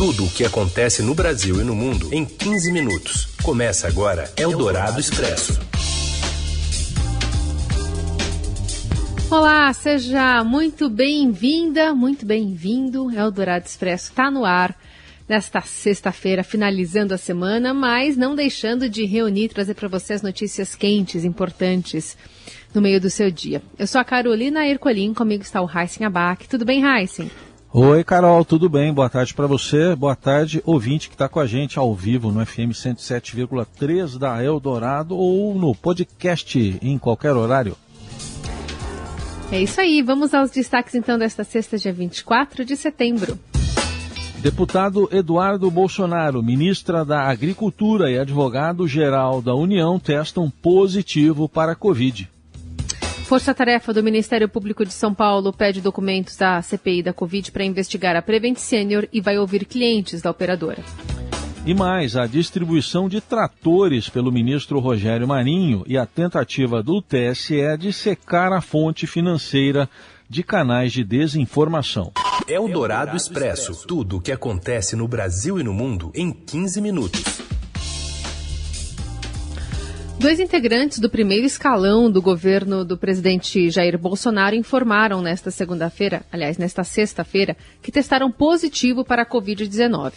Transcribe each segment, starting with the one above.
Tudo o que acontece no Brasil e no mundo em 15 minutos. Começa agora Eldorado Expresso. Olá, seja muito bem-vinda, muito bem-vindo. Eldorado Expresso está no ar nesta sexta-feira, finalizando a semana, mas não deixando de reunir, trazer para você as notícias quentes, importantes no meio do seu dia. Eu sou a Carolina Ercolim, comigo está o Heisen Abac. Tudo bem, Heisen? Oi, Carol, tudo bem? Boa tarde para você. Boa tarde, ouvinte que está com a gente ao vivo no FM 107,3 da Eldorado ou no podcast em qualquer horário. É isso aí. Vamos aos destaques então desta sexta, dia 24 de setembro. Deputado Eduardo Bolsonaro, ministra da Agricultura e advogado-geral da União testam positivo para a Covid. Força-tarefa do Ministério Público de São Paulo pede documentos da CPI da Covid para investigar a Prevent Senior e vai ouvir clientes da operadora. E mais, a distribuição de tratores pelo ministro Rogério Marinho e a tentativa do TSE de secar a fonte financeira de canais de desinformação. É o Dourado Expresso. Tudo o que acontece no Brasil e no mundo em 15 minutos. Dois integrantes do primeiro escalão do governo do presidente Jair Bolsonaro informaram nesta segunda-feira, aliás, nesta sexta-feira, que testaram positivo para a Covid-19.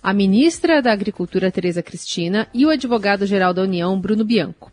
A ministra da Agricultura, Tereza Cristina, e o advogado-geral da União, Bruno Bianco.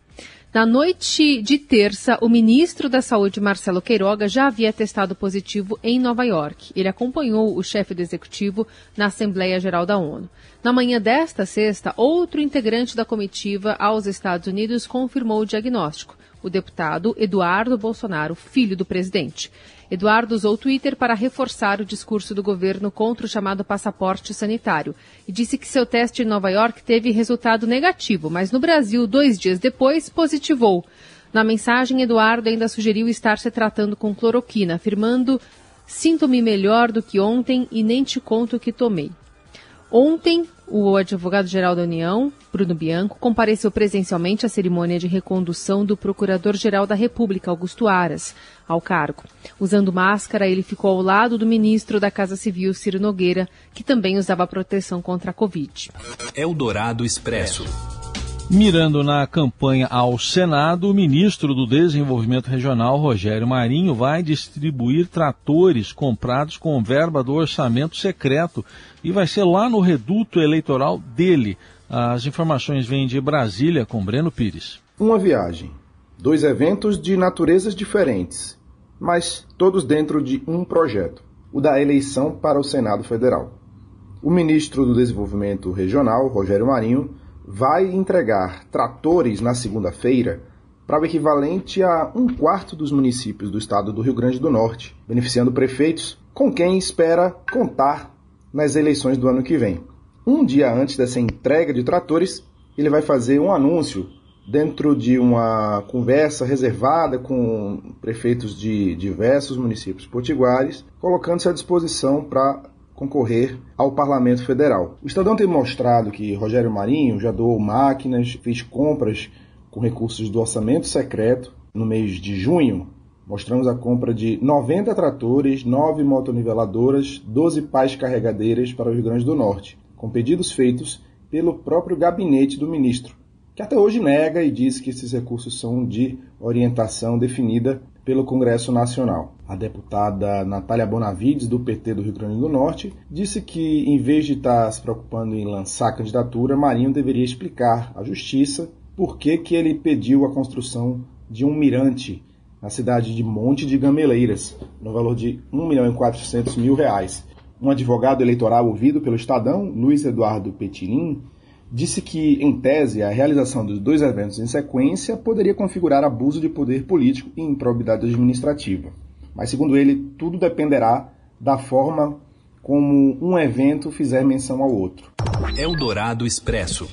Na noite de terça, o ministro da Saúde, Marcelo Queiroga, já havia testado positivo em Nova York. Ele acompanhou o chefe do executivo na Assembleia Geral da ONU. Na manhã desta sexta, outro integrante da comitiva aos Estados Unidos confirmou o diagnóstico o deputado Eduardo Bolsonaro, filho do presidente. Eduardo usou o Twitter para reforçar o discurso do governo contra o chamado passaporte sanitário e disse que seu teste em Nova York teve resultado negativo, mas no Brasil, dois dias depois, positivou. Na mensagem, Eduardo ainda sugeriu estar se tratando com cloroquina, afirmando: Sinto-me melhor do que ontem e nem te conto o que tomei. Ontem, o advogado-geral da União, Bruno Bianco, compareceu presencialmente à cerimônia de recondução do Procurador-Geral da República, Augusto Aras, ao cargo. Usando máscara, ele ficou ao lado do ministro da Casa Civil, Ciro Nogueira, que também usava proteção contra a Covid. Eldorado Expresso. Mirando na campanha ao Senado, o ministro do Desenvolvimento Regional, Rogério Marinho, vai distribuir tratores comprados com verba do orçamento secreto e vai ser lá no reduto eleitoral dele. As informações vêm de Brasília com Breno Pires. Uma viagem, dois eventos de naturezas diferentes, mas todos dentro de um projeto, o da eleição para o Senado Federal. O ministro do Desenvolvimento Regional, Rogério Marinho, vai entregar tratores na segunda-feira para o equivalente a um quarto dos municípios do estado do Rio Grande do Norte, beneficiando prefeitos com quem espera contar nas eleições do ano que vem. Um dia antes dessa entrega de tratores, ele vai fazer um anúncio dentro de uma conversa reservada com prefeitos de diversos municípios potiguares, colocando-se à disposição para concorrer ao Parlamento Federal. O Estadão tem mostrado que Rogério Marinho já doou máquinas, fez compras com recursos do orçamento secreto. No mês de junho, mostramos a compra de 90 tratores, 9 motoniveladoras, 12 pás carregadeiras para o Rio Grande do Norte, com pedidos feitos pelo próprio gabinete do ministro, que até hoje nega e diz que esses recursos são de orientação definida pelo Congresso Nacional. A deputada Natália Bonavides, do PT do Rio Grande do Norte, disse que, em vez de estar se preocupando em lançar a candidatura, Marinho deveria explicar à Justiça por que, que ele pediu a construção de um mirante na cidade de Monte de Gameleiras, no valor de 1 milhão e 400 mil reais. Um advogado eleitoral ouvido pelo Estadão, Luiz Eduardo Petilim, disse que, em tese, a realização dos dois eventos em sequência poderia configurar abuso de poder político e improbidade administrativa. Mas, segundo ele, tudo dependerá da forma como um evento fizer menção ao outro. Eldorado Expresso.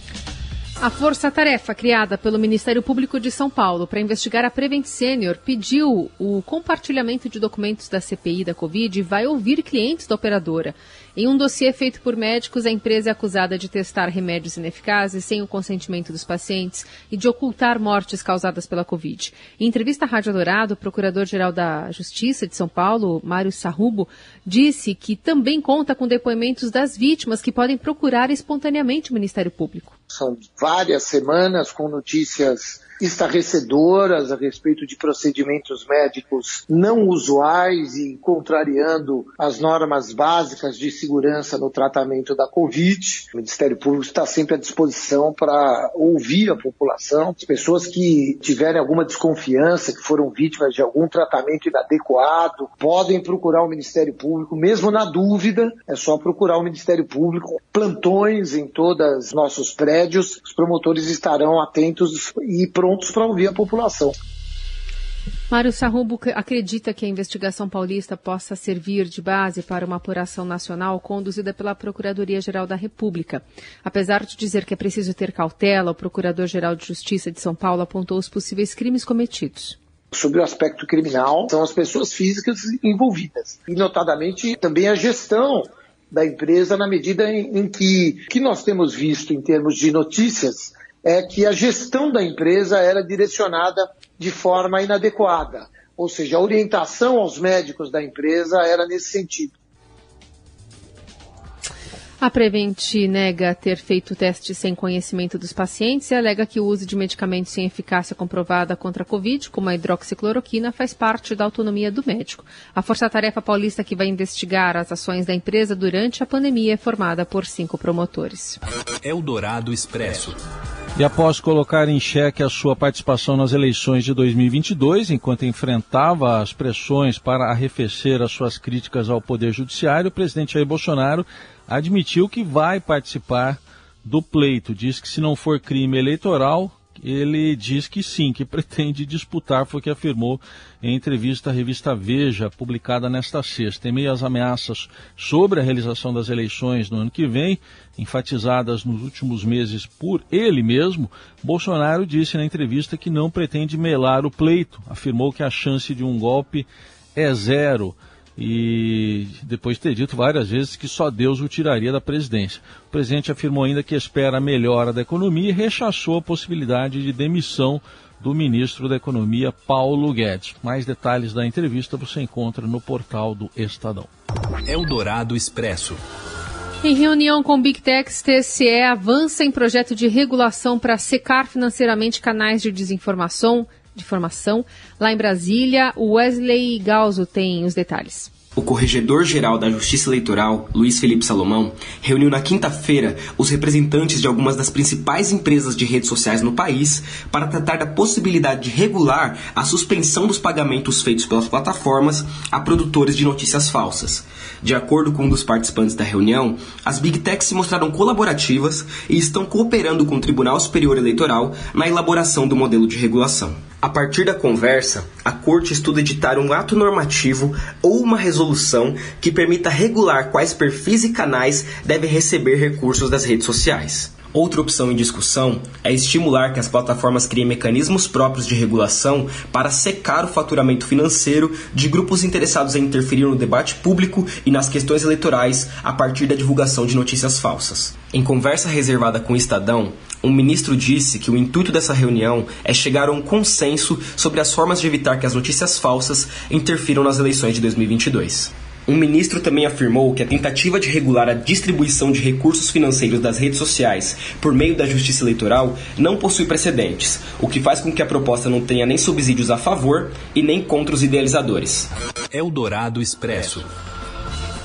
A força-tarefa criada pelo Ministério Público de São Paulo para investigar a Prevent Senior pediu o compartilhamento de documentos da CPI da Covid e vai ouvir clientes da operadora. Em um dossiê feito por médicos, a empresa é acusada de testar remédios ineficazes sem o consentimento dos pacientes e de ocultar mortes causadas pela Covid. Em entrevista à Rádio Dourado, o Procurador-Geral da Justiça de São Paulo, Mário Sarrubo, disse que também conta com depoimentos das vítimas que podem procurar espontaneamente o Ministério Público. São várias semanas com notícias estarrecedoras a respeito de procedimentos médicos não usuais e contrariando as normas básicas de segurança no tratamento da Covid. O Ministério Público está sempre à disposição para ouvir a população, as pessoas que tiverem alguma desconfiança, que foram vítimas de algum tratamento inadequado, podem procurar o Ministério Público, mesmo na dúvida, é só procurar o Ministério Público. Plantões em todos os nossos prédios, os promotores estarão atentos e prontos prontos para ouvir a população. Mário Sarrubo acredita que a investigação paulista possa servir de base para uma apuração nacional conduzida pela Procuradoria-Geral da República. Apesar de dizer que é preciso ter cautela, o Procurador-Geral de Justiça de São Paulo apontou os possíveis crimes cometidos sobre o aspecto criminal são as pessoas físicas envolvidas e notadamente também a gestão da empresa na medida em, em que que nós temos visto em termos de notícias é que a gestão da empresa era direcionada de forma inadequada, ou seja, a orientação aos médicos da empresa era nesse sentido. A Prevent nega ter feito teste sem conhecimento dos pacientes e alega que o uso de medicamentos sem eficácia comprovada contra a Covid, como a hidroxicloroquina, faz parte da autonomia do médico. A Força-Tarefa Paulista que vai investigar as ações da empresa durante a pandemia é formada por cinco promotores. Eldorado Expresso. E após colocar em xeque a sua participação nas eleições de 2022, enquanto enfrentava as pressões para arrefecer as suas críticas ao Poder Judiciário, o presidente Jair Bolsonaro admitiu que vai participar do pleito. Diz que se não for crime eleitoral, ele diz que sim, que pretende disputar, foi o que afirmou em entrevista à revista Veja, publicada nesta sexta. Em meio às ameaças sobre a realização das eleições no ano que vem, enfatizadas nos últimos meses por ele mesmo, Bolsonaro disse na entrevista que não pretende melar o pleito. Afirmou que a chance de um golpe é zero e depois de ter dito várias vezes que só Deus o tiraria da presidência. O presidente afirmou ainda que espera a melhora da economia e rechaçou a possibilidade de demissão do ministro da Economia, Paulo Guedes. Mais detalhes da entrevista você encontra no portal do Estadão. Eldorado Expresso. Em reunião com Big Techs, TSE avança em projeto de regulação para secar financeiramente canais de desinformação, de formação. Lá em Brasília, o Wesley Galzo tem os detalhes. O Corregedor-Geral da Justiça Eleitoral, Luiz Felipe Salomão, reuniu na quinta-feira os representantes de algumas das principais empresas de redes sociais no país para tratar da possibilidade de regular a suspensão dos pagamentos feitos pelas plataformas a produtores de notícias falsas. De acordo com um dos participantes da reunião, as Big Techs se mostraram colaborativas e estão cooperando com o Tribunal Superior Eleitoral na elaboração do modelo de regulação. A partir da conversa, a Corte estuda editar um ato normativo ou uma resolução que permita regular quais perfis e canais devem receber recursos das redes sociais. Outra opção em discussão é estimular que as plataformas criem mecanismos próprios de regulação para secar o faturamento financeiro de grupos interessados em interferir no debate público e nas questões eleitorais a partir da divulgação de notícias falsas. Em conversa reservada com o Estadão, um ministro disse que o intuito dessa reunião é chegar a um consenso sobre as formas de evitar que as notícias falsas interfiram nas eleições de 2022. Um ministro também afirmou que a tentativa de regular a distribuição de recursos financeiros das redes sociais por meio da justiça eleitoral não possui precedentes, o que faz com que a proposta não tenha nem subsídios a favor e nem contra os idealizadores. Eldorado Expresso.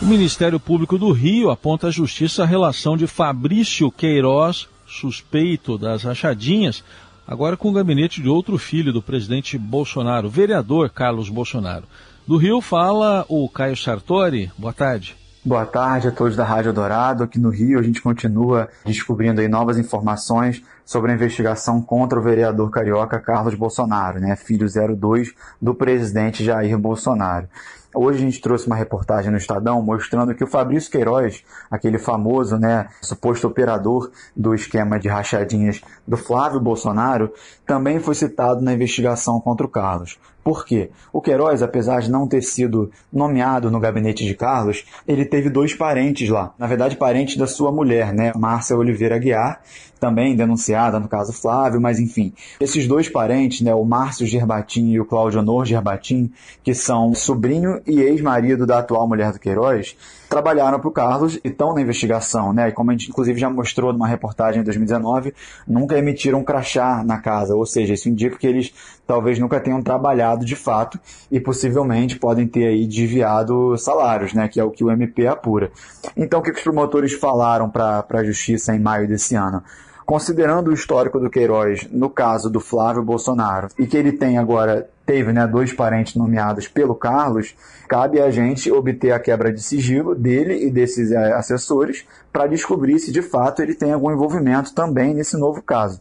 O Ministério Público do Rio aponta à Justiça a relação de Fabrício Queiroz suspeito das rachadinhas, agora com o gabinete de outro filho do presidente Bolsonaro, vereador Carlos Bolsonaro. Do Rio fala o Caio Sartori. Boa tarde. Boa tarde a todos da Rádio Dourado. Aqui no Rio a gente continua descobrindo aí novas informações sobre a investigação contra o vereador carioca Carlos Bolsonaro, né, filho 02 do presidente Jair Bolsonaro. Hoje a gente trouxe uma reportagem no Estadão mostrando que o Fabrício Queiroz, aquele famoso, né, suposto operador do esquema de rachadinhas do Flávio Bolsonaro, também foi citado na investigação contra o Carlos. Por quê? O Queiroz, apesar de não ter sido nomeado no gabinete de Carlos, ele teve dois parentes lá. Na verdade, parentes da sua mulher, né? Márcia Oliveira Aguiar, também denunciada no caso Flávio, mas enfim. Esses dois parentes, né, o Márcio Gerbatim e o Cláudio Honor Gerbatim, que são sobrinho e ex-marido da atual mulher do Queiroz, trabalharam para o Carlos e estão na investigação, né? E como a gente inclusive já mostrou numa reportagem em 2019, nunca emitiram crachá na casa, ou seja, isso indica que eles talvez nunca tenham trabalhado de fato e possivelmente podem ter aí desviado salários, né? Que é o que o MP apura. Então, o que os promotores falaram para a justiça em maio desse ano? considerando o histórico do Queiroz no caso do Flávio Bolsonaro e que ele tem agora teve né, dois parentes nomeados pelo Carlos, cabe a gente obter a quebra de sigilo dele e desses é, assessores para descobrir se de fato ele tem algum envolvimento também nesse novo caso.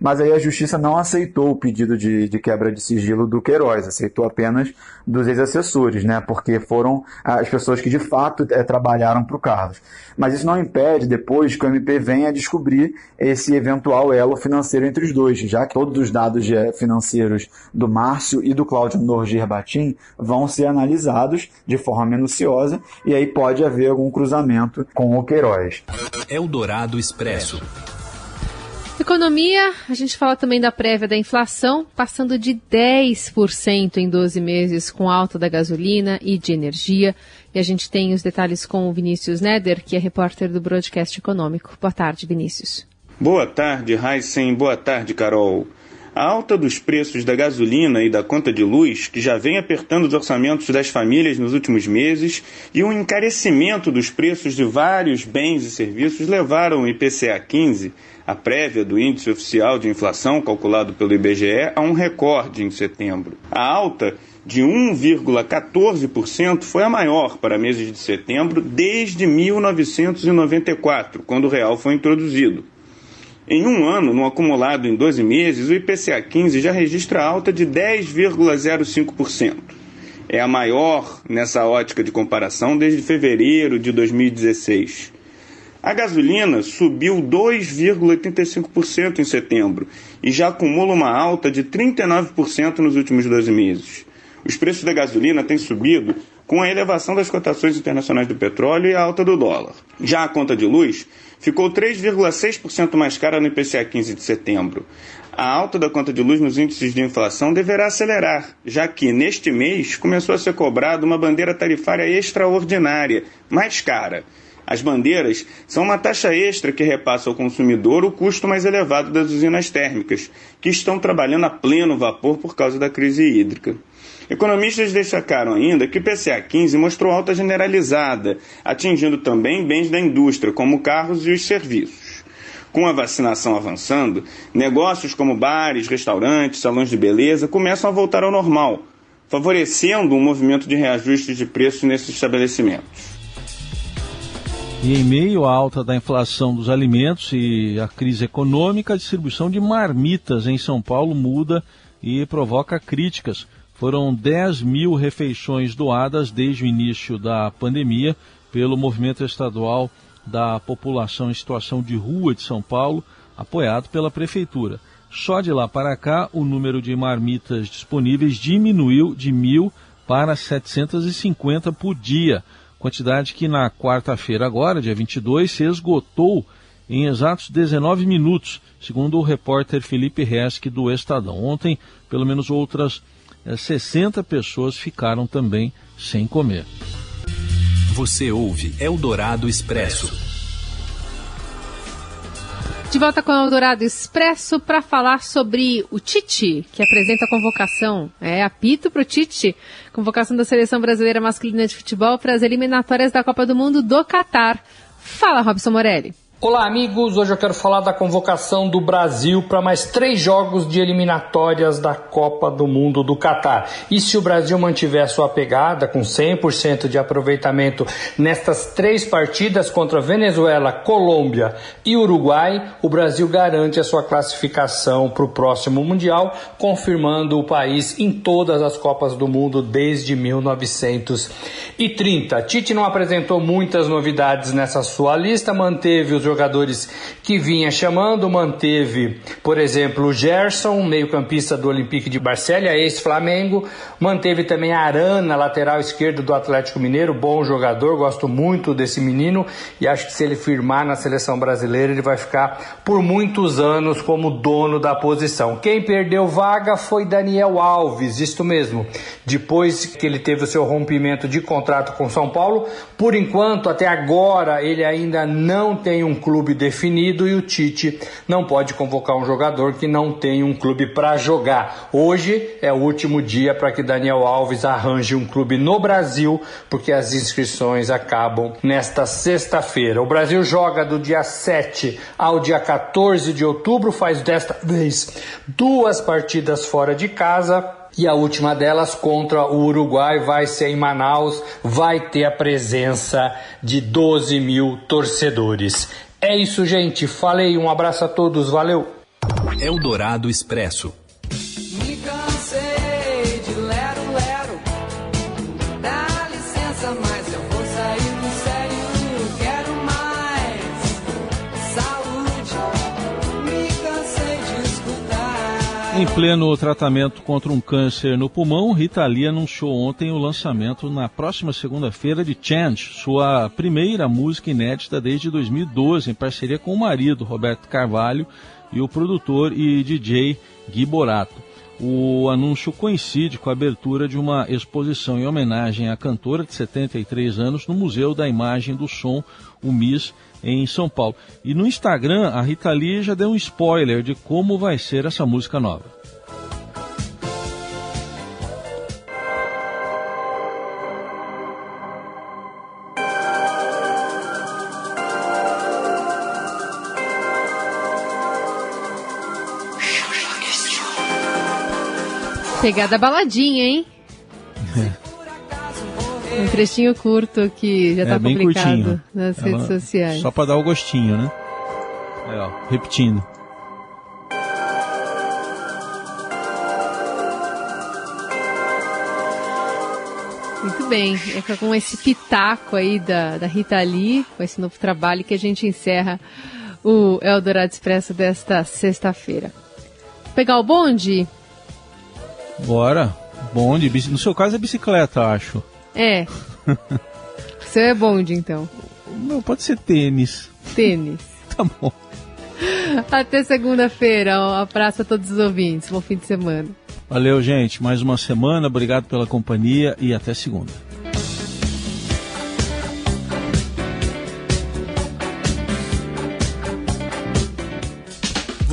Mas aí a justiça não aceitou o pedido de, de quebra de sigilo do Queiroz, aceitou apenas dos ex-assessores, né? Porque foram as pessoas que de fato é, trabalharam para o Carlos. Mas isso não impede depois que o MP venha descobrir esse eventual elo financeiro entre os dois, já que todos os dados financeiros do Márcio e do Cláudio Norgir Batim vão ser analisados de forma minuciosa e aí pode haver algum cruzamento com o Queiroz. Eldorado Expresso. Economia, a gente fala também da prévia da inflação, passando de 10% em 12 meses com alta da gasolina e de energia. E a gente tem os detalhes com o Vinícius Neder, que é repórter do Broadcast Econômico. Boa tarde, Vinícius. Boa tarde, Heisen. Boa tarde, Carol. A alta dos preços da gasolina e da conta de luz, que já vem apertando os orçamentos das famílias nos últimos meses, e o encarecimento dos preços de vários bens e serviços levaram o IPCA 15 a prévia do índice oficial de inflação calculado pelo IBGE a um recorde em setembro. A alta de 1,14% foi a maior para meses de setembro desde 1994, quando o real foi introduzido. Em um ano, no acumulado em 12 meses, o IPCA 15 já registra alta de 10,05%. É a maior nessa ótica de comparação desde fevereiro de 2016. A gasolina subiu 2,85% em setembro e já acumula uma alta de 39% nos últimos 12 meses. Os preços da gasolina têm subido com a elevação das cotações internacionais do petróleo e a alta do dólar. Já a conta de luz ficou 3,6% mais cara no IPCA 15 de setembro. A alta da conta de luz nos índices de inflação deverá acelerar, já que neste mês começou a ser cobrada uma bandeira tarifária extraordinária, mais cara as bandeiras são uma taxa extra que repassa ao consumidor o custo mais elevado das usinas térmicas, que estão trabalhando a pleno vapor por causa da crise hídrica. Economistas destacaram ainda que o PCA 15 mostrou alta generalizada, atingindo também bens da indústria, como carros e os serviços. Com a vacinação avançando, negócios como bares, restaurantes, salões de beleza começam a voltar ao normal, favorecendo um movimento de reajuste de preços nesses estabelecimentos. E em meio à alta da inflação dos alimentos e à crise econômica, a distribuição de marmitas em São Paulo muda e provoca críticas. Foram 10 mil refeições doadas desde o início da pandemia pelo movimento estadual da população em situação de rua de São Paulo, apoiado pela prefeitura. Só de lá para cá, o número de marmitas disponíveis diminuiu de mil para 750 por dia quantidade que na quarta-feira agora, dia 22, se esgotou em exatos 19 minutos, segundo o repórter Felipe Resch do Estadão. Ontem, pelo menos outras 60 eh, pessoas ficaram também sem comer. Você ouve Eldorado Expresso. De volta com o Eldorado Expresso para falar sobre o Tite, que apresenta a convocação. É, apito para o Tite. Convocação da Seleção Brasileira Masculina de Futebol para as eliminatórias da Copa do Mundo do Catar. Fala, Robson Morelli. Olá, amigos. Hoje eu quero falar da convocação do Brasil para mais três jogos de eliminatórias da Copa do Mundo do Catar. E se o Brasil mantiver sua pegada com 100% de aproveitamento nestas três partidas contra Venezuela, Colômbia e Uruguai, o Brasil garante a sua classificação para o próximo Mundial, confirmando o país em todas as Copas do Mundo desde 1930. Tite não apresentou muitas novidades nessa sua lista, manteve os jogadores que vinha chamando, manteve, por exemplo, o Gerson, meio-campista do Olympique de Barcelona, ex-Flamengo, manteve também a Arana, lateral esquerdo do Atlético Mineiro, bom jogador, gosto muito desse menino e acho que se ele firmar na seleção brasileira, ele vai ficar por muitos anos como dono da posição. Quem perdeu vaga foi Daniel Alves, isto mesmo. Depois que ele teve o seu rompimento de contrato com São Paulo, por enquanto, até agora, ele ainda não tem um clube definido e o Tite não pode convocar um jogador que não tem um clube para jogar. Hoje é o último dia para que Daniel Alves arranje um clube no Brasil, porque as inscrições acabam nesta sexta-feira. O Brasil joga do dia 7 ao dia 14 de outubro, faz desta vez duas partidas fora de casa e a última delas contra o Uruguai vai ser em Manaus, vai ter a presença de 12 mil torcedores. É isso, gente. Falei, um abraço a todos, valeu. Eldorado Expresso. Em pleno tratamento contra um câncer no pulmão, Rita Lee anunciou ontem o lançamento na próxima segunda-feira de Change, sua primeira música inédita desde 2012, em parceria com o marido, Roberto Carvalho, e o produtor e DJ Gui Borato. O anúncio coincide com a abertura de uma exposição em homenagem à cantora de 73 anos no Museu da Imagem do Som, o MIS, em São Paulo. E no Instagram, a Rita Lee já deu um spoiler de como vai ser essa música nova. Pegada baladinha, hein? Um trechinho curto que já tá é bem publicado curtinho. nas Ela- redes sociais. Só para dar o gostinho, né? Aí, ó, repetindo. Muito bem. É com esse pitaco aí da, da Rita Lee, com esse novo trabalho, que a gente encerra o Eldorado Expresso desta sexta-feira. Pegar o bonde? Bora. Bonde, bici- no seu caso é bicicleta, acho. É. Seu é bonde, então. Não, pode ser tênis. Tênis. Tá bom. Até segunda-feira. Um abraço a todos os ouvintes. Bom fim de semana. Valeu, gente. Mais uma semana. Obrigado pela companhia e até segunda.